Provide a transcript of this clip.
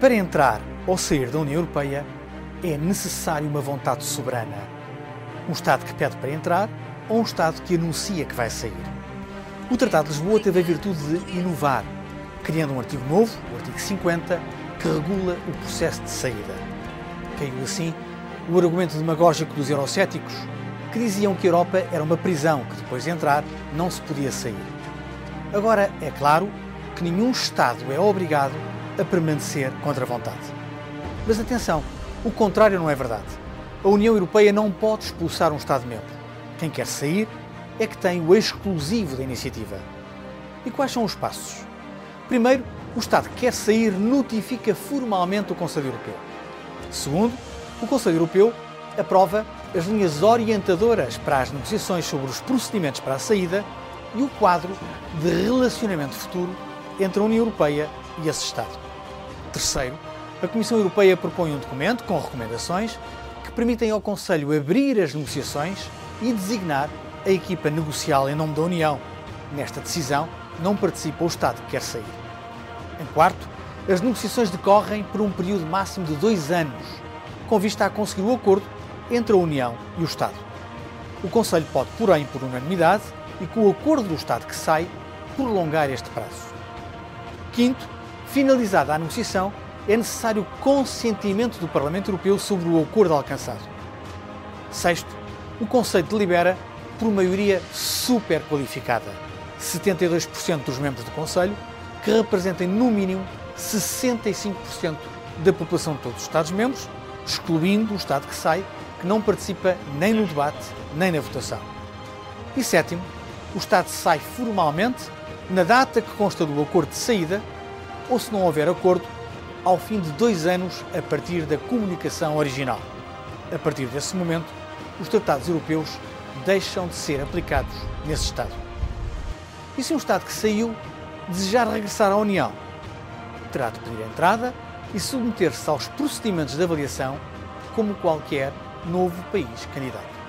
Para entrar ou sair da União Europeia é necessário uma vontade soberana. Um Estado que pede para entrar ou um Estado que anuncia que vai sair. O Tratado de Lisboa teve a virtude de inovar, criando um artigo novo, o artigo 50, que regula o processo de saída. Caiu assim o argumento demagógico dos eurocéticos, que diziam que a Europa era uma prisão que depois de entrar não se podia sair. Agora, é claro que nenhum Estado é obrigado a permanecer contra a vontade. Mas atenção, o contrário não é verdade. A União Europeia não pode expulsar um Estado-membro. Quem quer sair é que tem o exclusivo da iniciativa. E quais são os passos? Primeiro, o Estado que quer sair notifica formalmente o Conselho Europeu. Segundo, o Conselho Europeu aprova as linhas orientadoras para as negociações sobre os procedimentos para a saída e o quadro de relacionamento futuro entre a União Europeia e esse Estado. Terceiro, a Comissão Europeia propõe um documento com recomendações que permitem ao Conselho abrir as negociações e designar a equipa negocial em nome da União. Nesta decisão, não participa o Estado que quer sair. Em quarto, as negociações decorrem por um período máximo de dois anos, com vista a conseguir o acordo entre a União e o Estado. O Conselho pode, porém, por unanimidade e com o acordo do Estado que sai, prolongar este prazo. Quinto, finalizada a negociação, é necessário consentimento do Parlamento Europeu sobre o acordo alcançado. Sexto, o Conselho delibera por maioria super qualificada, 72% dos membros do Conselho, que representem no mínimo 65% da população de todos os Estados-membros, excluindo o Estado que sai, que não participa nem no debate nem na votação. E sétimo, o Estado sai formalmente na data que consta do acordo de saída, ou se não houver acordo, ao fim de dois anos a partir da comunicação original. A partir desse momento, os tratados europeus deixam de ser aplicados nesse Estado. E se um Estado que saiu desejar regressar à União, terá de pedir entrada e submeter-se aos procedimentos de avaliação como qualquer novo país candidato.